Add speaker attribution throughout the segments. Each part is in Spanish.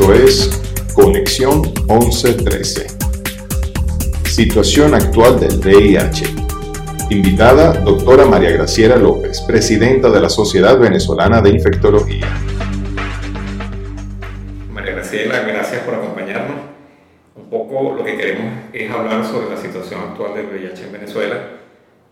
Speaker 1: Esto es Conexión 1113. Situación actual del VIH. Invitada, doctora María Graciela López, presidenta de la Sociedad Venezolana de Infectología.
Speaker 2: María Graciela, gracias por acompañarnos. Un poco lo que queremos es hablar sobre la situación actual del VIH en Venezuela.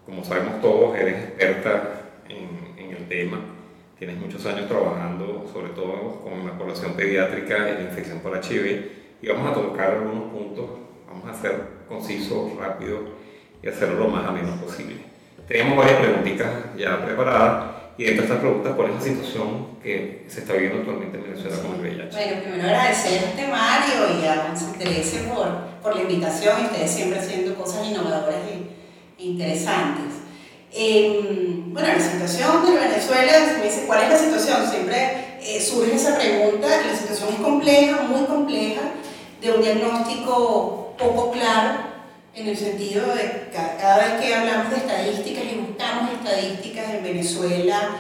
Speaker 2: Como sabemos todos, eres experta en, en el tema Tienes muchos años trabajando, sobre todo con la población pediátrica y la infección por HIV, y vamos a tocar algunos puntos, vamos a ser concisos, rápidos y hacerlo lo más ameno posible. Tenemos varias preguntitas ya preparadas, y entre estas preguntas, ¿cuál es la situación que se está viviendo actualmente en Venezuela con el VIH?
Speaker 3: Bueno, primero agradecerte Mario y a Interese por, por la invitación, ustedes siempre haciendo cosas innovadoras e interesantes. Em, bueno, la situación de Venezuela, me dice, ¿cuál es la situación? Siempre eh, surge esa pregunta, la situación es compleja, muy compleja, de un diagnóstico poco claro, en el sentido de que cada vez que hablamos de estadísticas y buscamos estadísticas en Venezuela,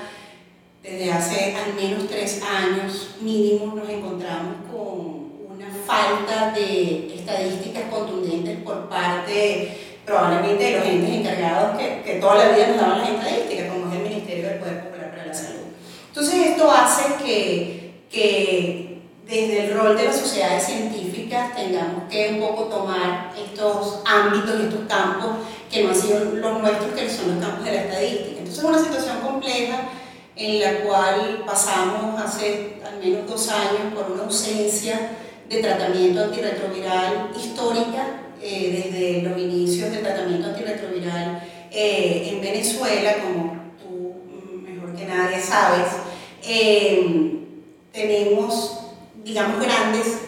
Speaker 3: desde hace al menos tres años mínimo nos encontramos con una falta de estadísticas contundentes por parte probablemente de los entes encargados que, que toda la vida nos daban las estadísticas, como es el Ministerio del Poder Popular para la Salud. Entonces esto hace que, que desde el rol de las sociedades científicas tengamos que un poco tomar estos ámbitos, estos campos que no han sido los nuestros, que son los campos de la estadística. Entonces es una situación compleja en la cual pasamos hace al menos dos años por una ausencia de tratamiento antirretroviral histórica eh, desde los inicios del tratamiento antirretroviral eh, en Venezuela, como tú mejor que nadie sabes, eh, tenemos, digamos, grandes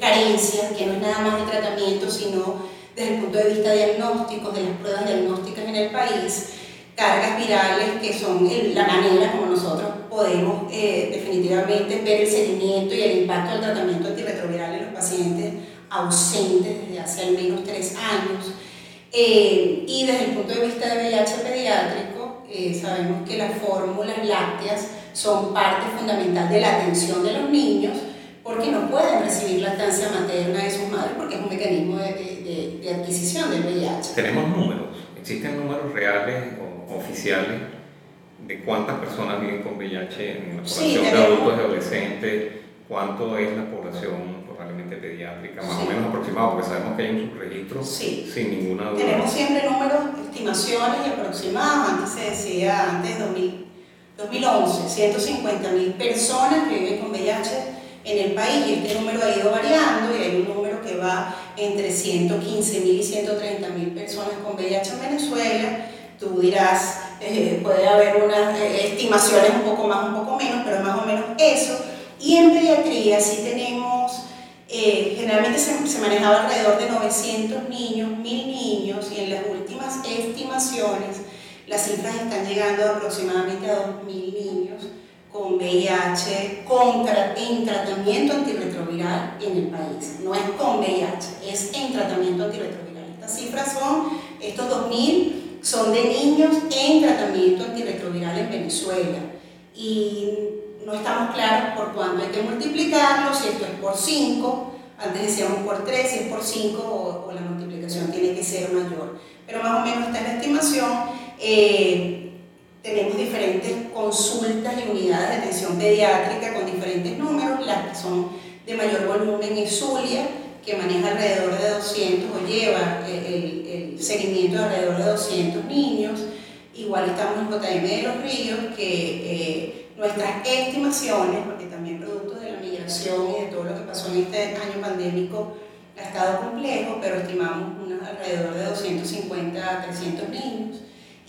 Speaker 3: carencias, que no es nada más de tratamiento, sino desde el punto de vista diagnóstico, de las pruebas diagnósticas en el país, cargas virales que son la manera como nosotros podemos definitivamente ver el seguimiento y el impacto del tratamiento antirretroviral en los pacientes ausentes desde hace al menos tres años. Eh, y desde el punto de vista de VIH pediátrico, eh, sabemos que las fórmulas lácteas son parte fundamental de la atención de los niños porque no pueden recibir lactancia materna de sus madres porque es un mecanismo de, de, de adquisición del VIH.
Speaker 2: Tenemos números, existen números reales o oficiales de cuántas personas viven con VIH en la población de adultos y adolescentes, cuánto es la población pediátrica, más o menos aproximado, porque sabemos que hay un subregistro sin ninguna duda.
Speaker 3: Tenemos siempre números, estimaciones y aproximados. Antes se decía, antes de 2011, 150 mil personas que viven con VIH en el país y este número ha ido variando y hay un número que va entre 115 mil y 130 mil personas con VIH en Venezuela. Tú dirás, eh, puede haber unas eh, estimaciones un poco más, un poco menos, pero más o menos eso. Y en pediatría sí tenemos eh, generalmente se, se, manejaba alrededor de 900 niños, 1000 niños, y en las últimas estimaciones las cifras están llegando aproximadamente a 2000 niños con VIH contra, en tratamiento antirretroviral en el país. No es con VIH, es en tratamiento antirretroviral. Estas cifras son, estos 2000 son de niños en tratamiento antirretroviral en Venezuela. Y no estamos claros por cuánto hay que multiplicarlo, si esto es por 5, antes decíamos por 3, si es por 5 o, la multiplicación tiene que ser mayor. Pero más o menos esta es la estimación. Eh, tenemos diferentes consultas y unidades de atención pediátrica con diferentes números, las que son de mayor volumen es Zulia, que maneja alrededor de 200 o lleva el, seguimiento de alrededor de 200 niños. Igual estamos en JM de los Ríos, que eh, nuestras estimaciones, porque también producto de la migración y de todo lo que pasó en este año pandémico ha estado complejo, pero estimamos alrededor de 250 a 300 niños.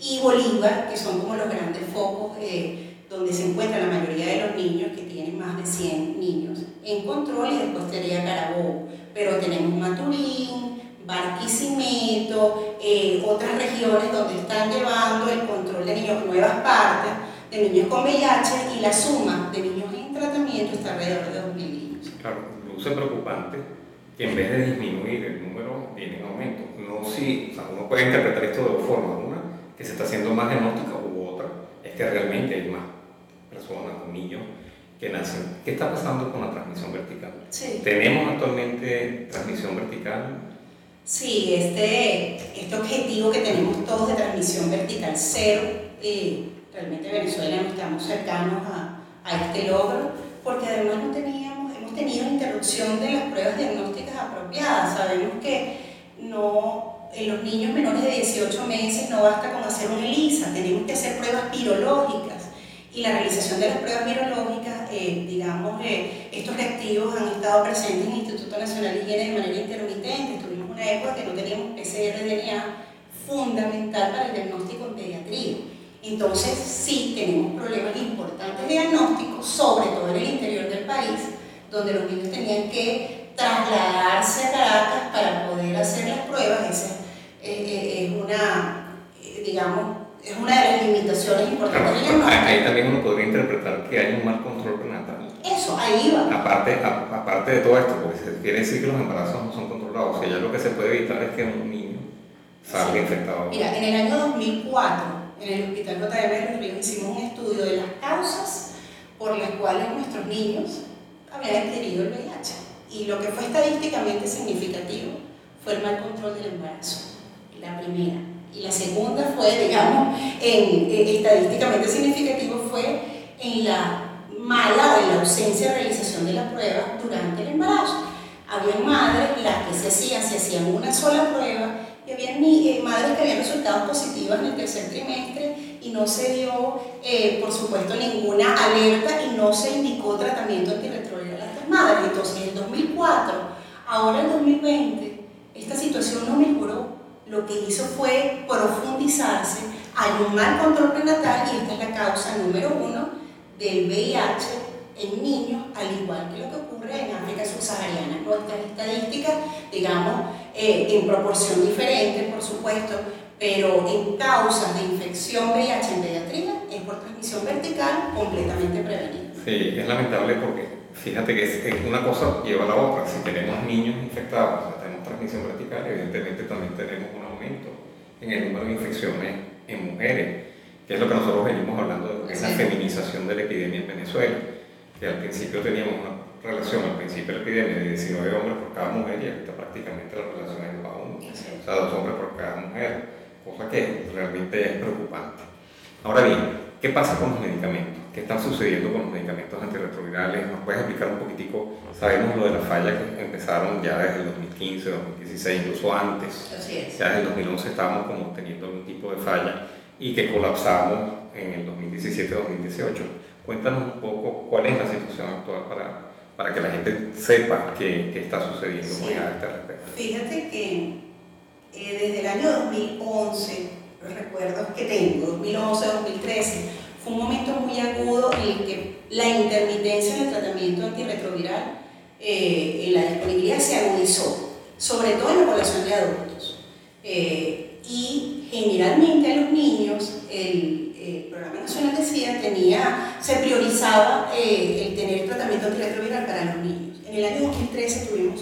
Speaker 3: Y Bolívar, que son como los grandes focos eh, donde se encuentra la mayoría de los niños, que tienen más de 100 niños en control, y después sería Carabobo. Pero tenemos Maturín, Barquisimeto, eh, otras regiones donde están llevando el control de niños, nuevas partes, de niños con VIH y la suma de niños en tratamiento está alrededor de 2.000 niños.
Speaker 2: Claro, luce preocupante que en vez de disminuir el número viene en aumento. No si, o sea, uno puede interpretar esto de dos formas. Una, que se está haciendo más diagnóstica u otra, es que realmente hay más personas o niños que nacen. ¿Qué está pasando con la transmisión vertical?
Speaker 3: Sí.
Speaker 2: ¿Tenemos actualmente transmisión vertical?
Speaker 3: Sí, este, este objetivo que tenemos todos de transmisión vertical cero, eh, realmente Venezuela no estamos cercanos a, este logro, porque además no teníamos, hemos tenido interrupción de las pruebas diagnósticas apropiadas. Sabemos que no, en los niños menores de 18 meses no basta con hacer un ELISA, tenemos que hacer pruebas virológicas y la realización de las pruebas virológicas, eh, digamos, eh, estos reactivos han estado presentes en el Instituto Nacional de Higiene de manera intermitente. Tuvimos una época que no teníamos PCR DNA fundamental para el diagnóstico en pediatría. Entonces, sí tenemos problemas importantes de diagnóstico, sobre todo en el interior del país, donde los niños tenían que trasladarse a Caracas para poder hacer las pruebas. Esa eh, es una, digamos, es una de las limitaciones importantes
Speaker 2: claro, ahí, también uno podría interpretar que hay un mal control prenatal.
Speaker 3: Eso, ahí va.
Speaker 2: Aparte, aparte de todo esto, porque se quiere decir que los embarazos no son controlados, o sea, ya lo que se puede evitar es que un niño salga infectado.
Speaker 3: Mira, en el año 2004, en el Hospital JM de hicimos un estudio de las causas por las cuales nuestros niños habían adquirido el VIH. Y lo que fue estadísticamente significativo fue el mal control del embarazo, la primera y la segunda fue, digamos, en, eh, estadísticamente significativo fue en la mala o en la ausencia de realización de la prueba durante el embarazo. Había madres, las que se hacían, se hacían una sola prueba, y había eh, madres que habían resultados positivos en el tercer trimestre y no se dio, eh, por supuesto, ninguna alerta y no se indicó tratamiento antirretroviral a estas madres. Entonces, en el 2004, ahora en 2020, esta situación no mejoró lo que hizo fue profundizarse, hay un mal control prenatal y esta es la causa número uno del VIH en niños, al igual que lo que ocurre en África subsahariana. Nuestras estadísticas, digamos, eh, en proporción diferente, por supuesto, pero en causas de infección VIH en pediatría es por transmisión vertical completamente prevenida.
Speaker 2: Sí, es lamentable porque fíjate que una cosa lleva a la otra. Si tenemos niños infectados, transmisión vertical, evidentemente también tenemos un aumento en el número de infecciones en mujeres, que es lo que nosotros venimos hablando de la feminización de la epidemia en Venezuela, que al principio teníamos una relación, al principio de la epidemia, de 19 hombres por cada mujer y ahorita prácticamente la relación es 2 a 1, o sea, dos hombres por cada mujer, cosa que realmente es preocupante. Ahora bien, ¿qué pasa con los medicamentos? qué está sucediendo con los medicamentos antirretrovirales. ¿Nos puedes explicar un poquitico? Sabemos lo de las fallas que empezaron ya desde el 2015, 2016, incluso antes.
Speaker 3: Así es.
Speaker 2: Ya desde el 2011 estábamos como teniendo algún tipo de falla y que colapsamos en el 2017-2018. Cuéntanos un poco cuál es la situación actual para, para que la gente sepa qué, qué está sucediendo sí. a este respecto.
Speaker 3: Fíjate que eh, desde el año 2011, los recuerdos que tengo, 2011-2013, fue un momento muy agudo en el que la intermitencia en el tratamiento antirretroviral, eh, la disponibilidad se agudizó, sobre todo en la población de adultos. Eh, y generalmente a los niños, el, Programa Nacional de SIDA tenía, se priorizaba eh, el tener tratamiento antirretroviral para los niños. En el año 2013 tuvimos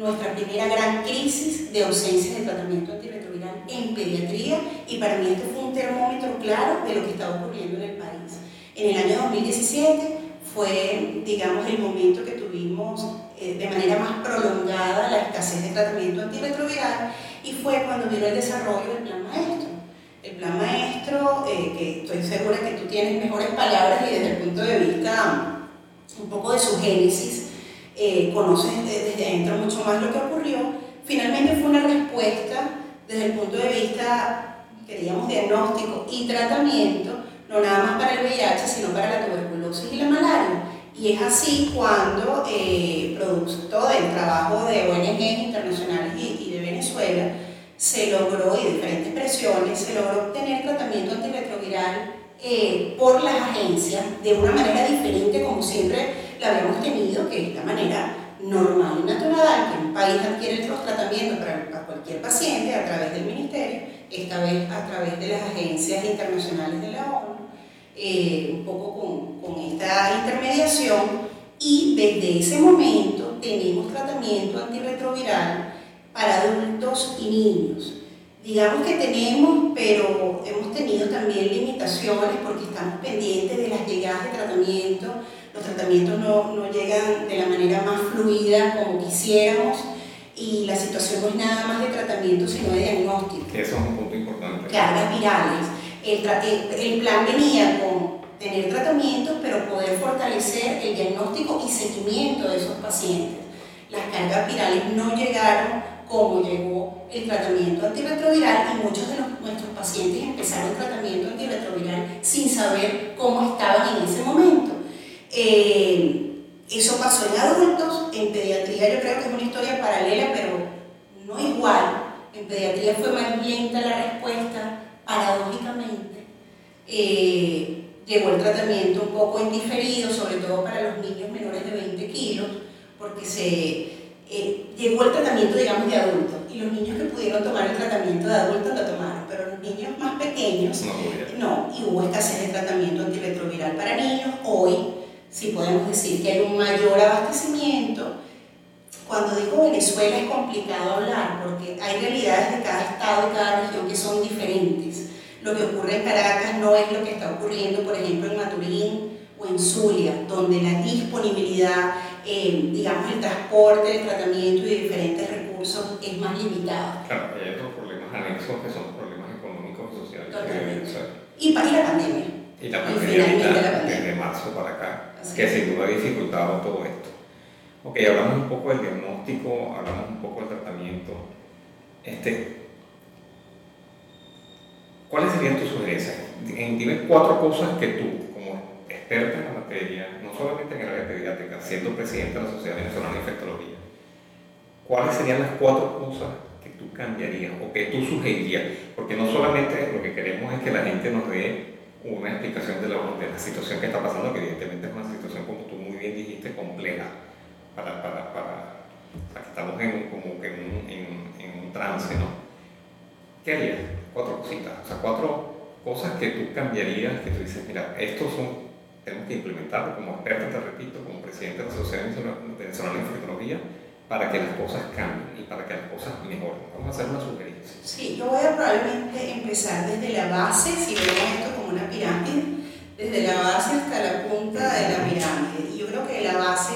Speaker 3: nuestra primera gran crisis de ausencia de tratamiento antirretroviral en pediatría y para mí esto fue un termómetro claro de lo que estaba ocurriendo en el país. En el año 2017 fue, digamos, el momento que tuvimos eh, de manera más prolongada la escasez de tratamiento antirretroviral y fue cuando vino el desarrollo del plan maestro. El plan maestro, eh, que estoy segura que tú tienes mejores palabras y desde el punto de vista un poco de su génesis, eh, conoces desde adentro mucho más lo que ocurrió, finalmente fue una respuesta desde el punto de vista, queríamos diagnóstico y tratamiento, no nada más para el VIH, sino para la tuberculosis y la malaria. Y es así cuando, eh, producto del trabajo de ONG internacionales y, de Venezuela, se logró, y diferentes presiones, se logró obtener tratamiento antirretroviral eh, por las agencias de una manera diferente, como siempre la habíamos tenido, que es la manera normal y natural que un país adquiere los tratamientos para, cualquier paciente a través del ministerio, esta vez a través de las agencias internacionales de la ONU, eh, un poco con, con esta intermediación, y desde ese momento tenemos tratamiento antirretroviral para adultos y niños. Digamos que tenemos, pero hemos tenido también limitaciones porque estamos pendientes de las llegadas de tratamiento los tratamientos no, no llegan de la manera más fluida como quisiéramos y la situación no es nada más de tratamiento, sino de diagnóstico.
Speaker 2: Eso es un punto importante.
Speaker 3: Cargas virales. El, el, plan venía con tener tratamientos, pero poder fortalecer el diagnóstico y seguimiento de esos pacientes. Las cargas virales no llegaron como llegó el tratamiento antirretroviral y muchos de nuestros pacientes empezaron el tratamiento antirretroviral sin saber cómo estaban en ese momento. Eh, eso pasó en adultos, en pediatría yo creo que es una historia paralela, pero no igual. En pediatría fue más lenta la respuesta, paradójicamente. Eh, llegó el tratamiento un poco indiferido, sobre todo para los niños menores de 20 kilos, porque se eh, llegó el tratamiento, digamos, de adultos. Y los niños que pudieron tomar el tratamiento de adultos lo tomaron, pero los niños más pequeños no, y hubo escasez de tratamiento antirretroviral para niños. Hoy si podemos decir que hay un mayor abastecimiento. Cuando digo Venezuela es complicado hablar porque hay realidades de cada estado y cada región que son diferentes. Lo que ocurre en Caracas no es lo que está ocurriendo, por ejemplo, en Maturín o en Zulia, donde la disponibilidad, eh, digamos, el transporte, el tratamiento y diferentes recursos es más limitado.
Speaker 2: Claro, hay otros problemas anexos que son problemas económicos y sociales.
Speaker 3: Y, para la pandemia.
Speaker 2: Y la pandemia, desde marzo para acá que sin duda ha dificultado todo esto. Ok, hablamos un poco del diagnóstico, hablamos un poco del tratamiento. Este, ¿Cuáles serían tus sugerencias? Dime cuatro cosas que tú, como experta en la materia, no solamente en el área pediátrica, siendo presidente de la Sociedad Venezolana de Infectología, ¿cuáles serían las cuatro cosas que tú cambiarías o que tú sugerirías? Porque no solamente lo que queremos es que la gente nos dé una explicación de la, de la situación que está pasando, que evidentemente es una situación, como tú muy bien dijiste, compleja, para, para, para que estamos en, como que en, en, en, un trance, ¿no? ¿Qué harías? Cuatro cositas, o sea, cuatro cosas que tú cambiarías, que tú dices, mira, estos son, tenemos que implementarlo como experto, te repito, como presidente de la Sociedad Nacional de Infectología, para que las cosas cambien y para que las cosas mejoren. Vamos a hacer una sugerencia.
Speaker 3: Sí, yo voy a probablemente empezar desde la base, si vemos esto una pirámide, desde la base hasta la punta de la pirámide. Y yo creo que la base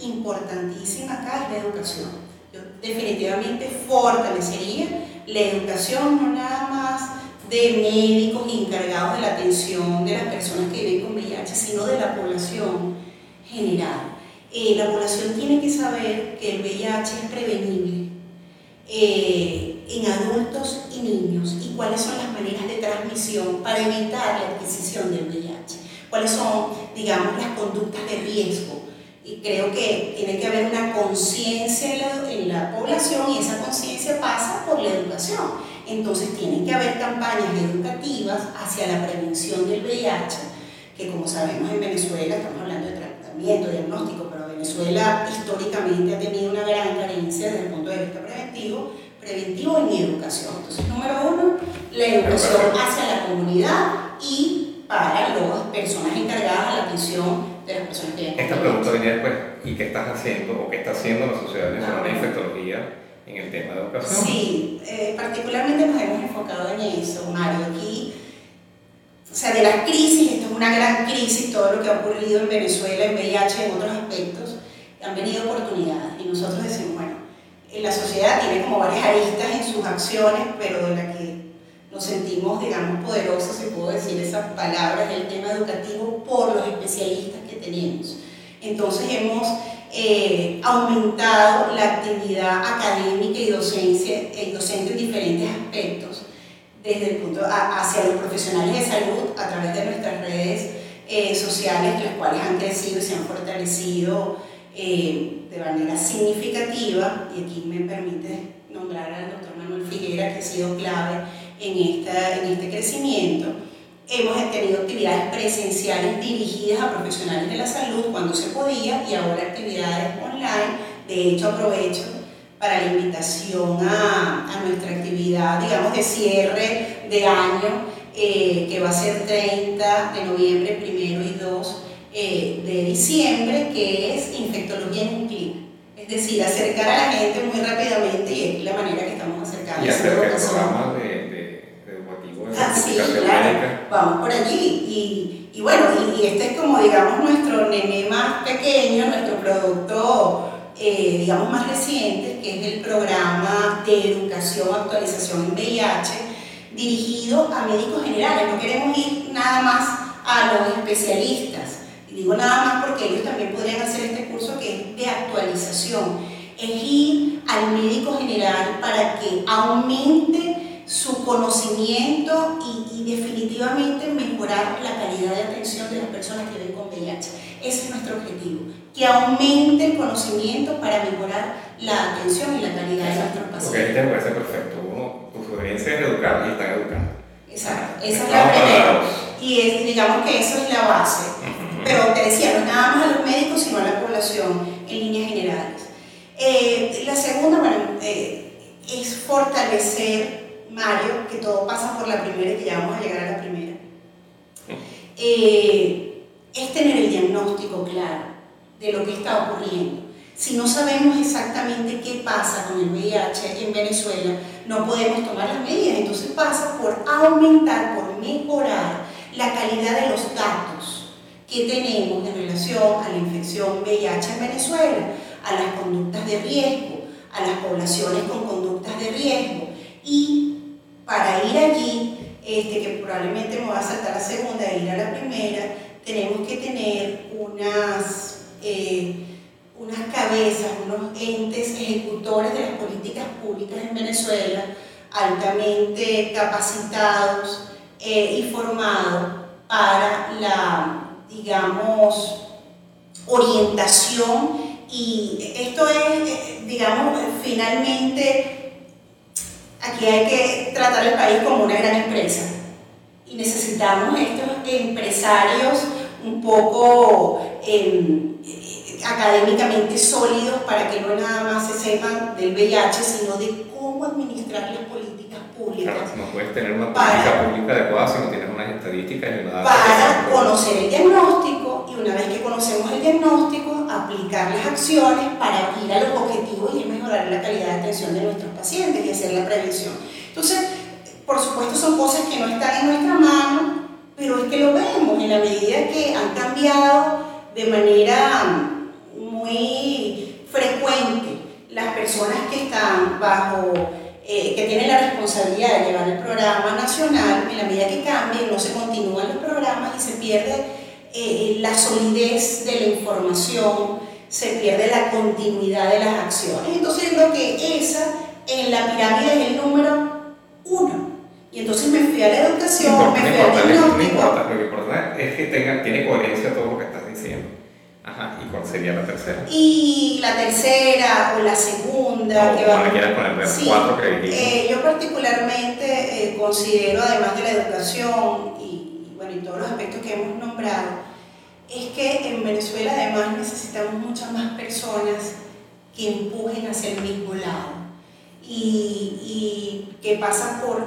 Speaker 3: importantísima acá es la educación. Yo definitivamente fortalecería la educación, no nada más de médicos encargados de la atención de las personas que viven con VIH, sino de la población general eh, la población tiene que saber que el VIH es prevenible eh, en adultos y niños y cuáles son las maneras de transmisión para evitar la adquisición del VIH, cuáles son, digamos, las conductas de riesgo. Y creo que tiene que haber una conciencia en, la, población y esa conciencia pasa por la educación. Entonces tienen que haber campañas educativas hacia la prevención del VIH, que como sabemos en Venezuela estamos hablando de tratamiento, diagnóstico, Venezuela históricamente ha tenido una gran carencia desde el punto de vista preventivo, preventivo en educación. Entonces, número uno, la educación hacia la comunidad y para las personas encargadas de la atención de las personas que
Speaker 2: Esta pregunta venía después, ¿y qué estás haciendo o qué está haciendo la Sociedad Venezolana de Infectología en el tema de educación?
Speaker 3: Sí, eh, particularmente nos hemos enfocado en eso, Mario. Aquí o sea, de la crisis, esto es una gran crisis, todo lo que ha ocurrido en Venezuela, en VIH, en otros aspectos, han venido oportunidades. Y nosotros decimos, bueno, la sociedad tiene como varias aristas en sus acciones, pero de la que nos sentimos, digamos, poderosos, si puedo decir esas palabras, el tema educativo por los especialistas que tenemos. Entonces hemos eh, aumentado la actividad académica y docencia, y docente en diferentes aspectos desde el punto hacia los profesionales de salud a través de nuestras redes eh, sociales, las cuales han crecido y se han fortalecido eh, de manera significativa. Y aquí me permite nombrar al doctor Manuel Figuera, que ha sido clave en, esta, en este crecimiento. Hemos tenido actividades presenciales dirigidas a profesionales de la salud cuando se podía y ahora actividades online. De hecho, aprovecho para la invitación a, a, nuestra actividad, digamos, de cierre de año, eh, que va a ser 30 de noviembre, primero y 2 eh, de diciembre, que es infectología en un clic. Es decir, acercar a la gente muy rápidamente y es la manera que estamos acercando.
Speaker 2: Y hacer el programa de, de, educativo de
Speaker 3: ah, sí, claro. Vamos por allí y, y bueno, y, este es como, digamos, nuestro nene más pequeño, nuestro producto, eh, digamos, más reciente, que es el programa de educación, actualización en VIH, dirigido a médicos generales. No queremos ir nada más a los especialistas. Digo nada más porque ellos también podrían hacer este curso que es de actualización. Es ir al médico general para que aumente su conocimiento y, definitivamente mejorar la calidad de atención de las personas que ven con VIH. Ese es nuestro objetivo, que aumente el conocimiento para mejorar la atención y la calidad de nuestros pacientes.
Speaker 2: Porque este me parece perfecto. Uno, tu sugerencia es educar y están educando.
Speaker 3: Exacto, esa es la primera. Y es, digamos que eso es la base. Pero te decía, no nada más a los médicos, sino a la población en líneas generales. Eh, la segunda, bueno, eh, es fortalecer Mario, que todo pasa por la primera y que ya vamos a llegar a la primera, eh, es tener el diagnóstico claro de lo que está ocurriendo. Si no sabemos exactamente qué pasa con el VIH en Venezuela, no podemos tomar las medidas. Entonces pasa por aumentar, por mejorar la calidad de los datos que tenemos en relación a la infección VIH en Venezuela, a las conductas de riesgo, a las poblaciones con conductas de riesgo. Y para ir allí, este, que probablemente me va a saltar la segunda e ir a la primera, tenemos que tener unas, eh, unas cabezas, unos entes ejecutores de las políticas públicas en Venezuela, altamente capacitados eh, y formados para la, digamos, orientación y esto es, eh, digamos, finalmente Aquí hay que tratar el país como una gran empresa. Y necesitamos estos empresarios un poco em, eh, académicamente sólidos para que no nada más se sepan del VIH, sino de cómo administrar las políticas públicas.
Speaker 2: Claro, no puedes tener una política pública adecuada si no tienes unas estadísticas nada.
Speaker 3: Para conocer el diagnóstico y una vez que conocemos el diagnóstico, aplicar las acciones para ir a los objetivos y mejorar la calidad de atención de nuestros pacientes y hacer la prevención. Entonces, por supuesto son cosas que no están en nuestra mano, pero es que lo vemos en la medida que han cambiado de manera muy frecuente las personas que están bajo, eh, que tienen la responsabilidad de llevar el programa nacional, en la medida que cambien, no se continúan los programas y se pierde eh, la solidez de la información, se pierde la continuidad de las acciones. Entonces yo creo que esa en la pirámide es el número uno. Y entonces me fui a la educación, me fui al diagnóstico.
Speaker 2: Lo que importa es que tenga, tiene coherencia todo lo que diciendo. Ajá, ¿y cuál sería la tercera?
Speaker 3: Y la tercera o la segunda.
Speaker 2: que va, poner sí, cuatro que
Speaker 3: eh, Yo particularmente eh, considero, además de la educación y, bueno, y todos los aspectos que hemos nombrado, es que en Venezuela además necesitamos muchas más personas que empujen hacia el mismo lado y, y que pasan por,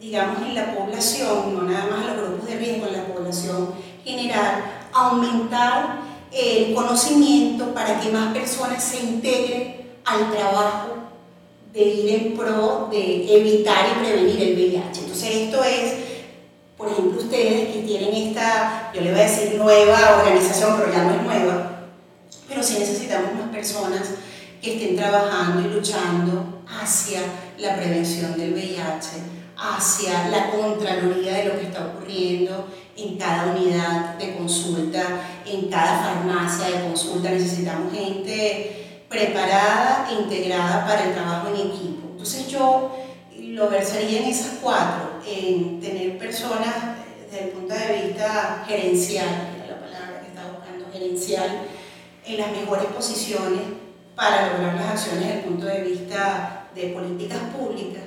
Speaker 3: digamos, en la población, no nada más a los grupos de riesgo, en la población general, aumentar el conocimiento para que más personas se integren al trabajo de ir en pro de evitar y prevenir el VIH. Entonces esto es, por ejemplo, ustedes que tienen esta, yo le voy a decir nueva organización, pero ya no es nueva, pero sí necesitamos más personas que estén trabajando y luchando hacia la prevención del VIH, hacia la contraloría de lo que está ocurriendo en cada unidad de consulta, en cada farmacia de consulta. Necesitamos gente preparada e integrada para el trabajo en equipo. Entonces yo lo versaría en esas cuatro, en tener personas desde el punto de vista gerencial, era la palabra que estaba buscando, gerencial, en las mejores posiciones para lograr las acciones desde el punto de vista de políticas públicas,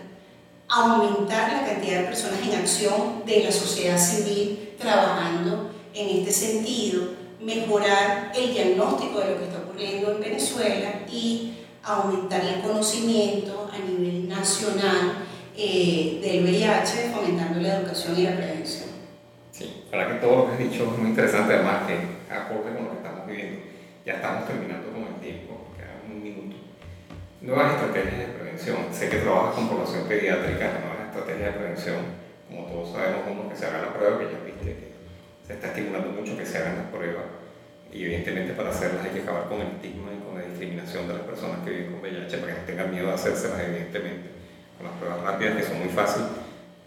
Speaker 3: aumentar la cantidad de personas en acción de la sociedad civil trabajando en este sentido, mejorar el diagnóstico de lo que está ocurriendo en Venezuela y aumentar el conocimiento a nivel nacional eh, del VIH, fomentando la educación y la prevención.
Speaker 2: Sí, para que todo lo que has dicho es muy interesante, además que acorde con lo que estamos viviendo. Ya estamos terminando con el tiempo, queda un minuto. Nuevas estrategias de prevención. Sé que trabajas con población pediátrica, nuevas estrategias de prevención. Sabemos, uno que se haga la prueba, que ya viste que se está estimulando mucho que se hagan las pruebas. Y evidentemente para hacerlas hay que acabar con el estigma y con la discriminación de las personas que viven con VIH para que no tengan miedo a hacérselas evidentemente. Con las pruebas rápidas que son muy fáciles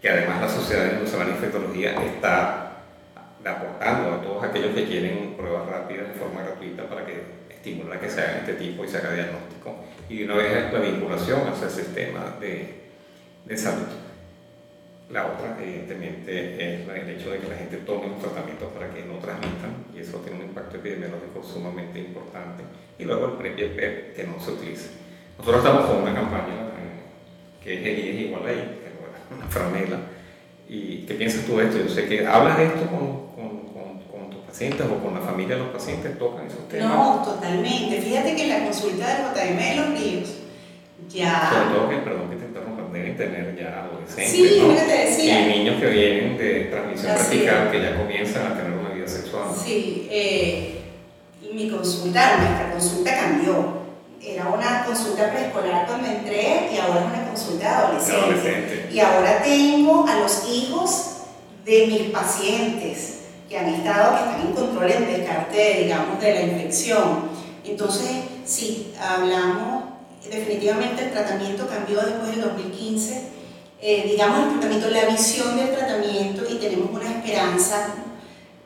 Speaker 2: que además la Sociedad Venezolana de Infectología está aportando a todos aquellos que quieren pruebas rápidas de forma gratuita para que estimulen a que se hagan este tipo y se haga diagnóstico. Y de una vez la vinculación hacia el sistema de, de salud. La otra, evidentemente, es el hecho de que la gente tome los tratamientos para que no transmitan, y eso tiene un impacto epidemiológico sumamente importante. Y luego el PrEP que no se utilice. Nosotros estamos con una campaña eh, que es el igual ahí, que es una franela. ¿Y qué piensas tú de esto? Yo sé que hablas de esto con, con, con, tus pacientes o con la familia de los pacientes, tocan esos temas.
Speaker 3: No, totalmente. Fíjate que en la consulta de JM de los Ríos, ya.
Speaker 2: Sobre todo que, perdón deben tener ya adolescentes.
Speaker 3: Sí, ¿no?
Speaker 2: Y niños que vienen de transmisión vertical, que ya comienzan a tener una vida sexual.
Speaker 3: Sí, eh, mi consulta, nuestra consulta cambió. Era una consulta preescolar cuando entré y ahora es una consulta adolescente. adolescente. Y ahora tengo a los hijos de mis pacientes que han estado, que están en control en descarte, digamos, de la infección. Entonces, sí, hablamos definitivamente el tratamiento cambió después del 2015, eh, digamos el tratamiento, la visión del tratamiento y tenemos una esperanza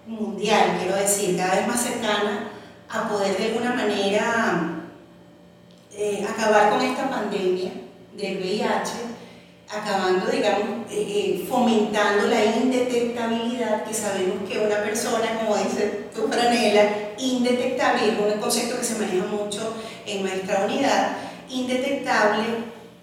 Speaker 3: mundial, quiero decir, cada vez más cercana a poder de alguna manera eh, acabar con esta pandemia del VIH, acabando, digamos, eh, fomentando la indetectabilidad, que sabemos que una persona, como dice tu franela, indetectable, es un concepto que se maneja mucho en nuestra unidad, indetectable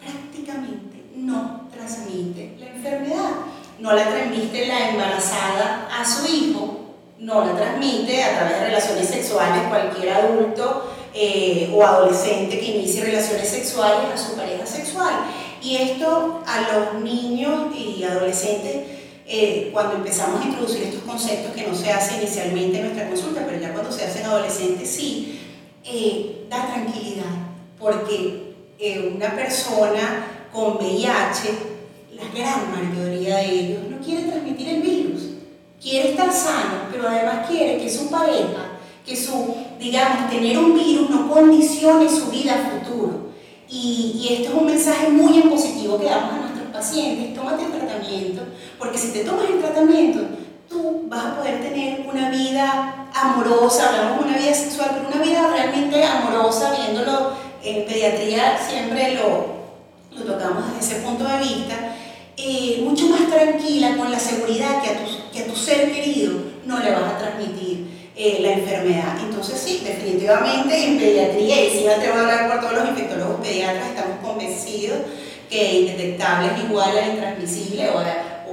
Speaker 3: prácticamente no transmite la enfermedad. No la transmite la embarazada a su hijo, no la transmite a través de relaciones sexuales cualquier adulto eh, o adolescente que inicie relaciones sexuales a su pareja sexual. Y esto a los niños y adolescentes, eh, cuando empezamos a introducir estos conceptos que no se hace inicialmente en nuestra consulta, pero ya cuando se hacen adolescentes sí, eh, da tranquilidad porque eh, una persona con VIH, la gran mayoría de ellos, no quiere transmitir el virus, quiere estar sano, pero además quiere que su pareja, que su, digamos, tener un virus no condicione su vida futuro. Y, y esto es un mensaje muy positivo que damos a nuestros pacientes, tómate el tratamiento, porque si te tomas el tratamiento, tú vas a poder tener una vida amorosa, hablamos de una vida sexual, pero una vida realmente amorosa, viéndolo en pediatría siempre lo, lo tocamos desde ese punto de vista, eh, mucho más tranquila con la seguridad que a tu, que a tu ser querido no le vas a transmitir eh, la enfermedad. Entonces sí, definitivamente en pediatría, y si no te voy a hablar por todos los infectólogos pediatras, estamos convencidos que indetectable es igual a intransmisible o,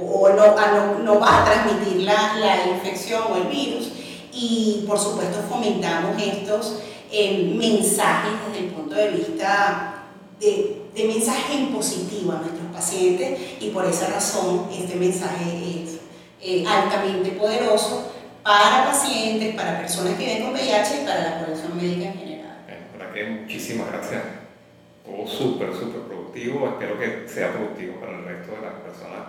Speaker 3: o, no, no, va a transmitir la, la infección o el virus. Y por supuesto fomentamos estos mensajes desde el punto de vista de, de mensaje en positivo a nuestros pacientes y por esa razón este mensaje es eh, altamente poderoso para pacientes, para personas que viven con VIH y para la población médica en general.
Speaker 2: Bueno, muchísimas gracias. Todo súper, súper productivo. Espero que sea productivo para el resto de las personas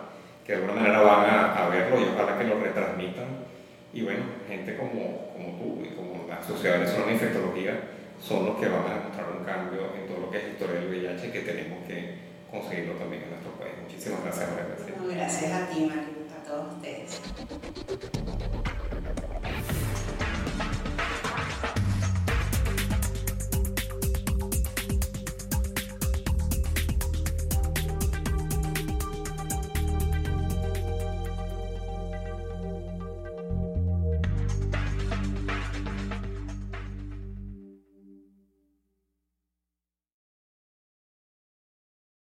Speaker 2: que de alguna manera van a, a verlo y ojalá que lo retransmitan. Y bueno, gente como, como tú y como la Sociedad Venezolana de Infectología son los que van a demostrar un cambio en todo lo que es historia del VIH que tenemos que conseguirlo también en nuestro país. Muchísimas gracias,
Speaker 3: María Gracias a ti, María, a todos ustedes.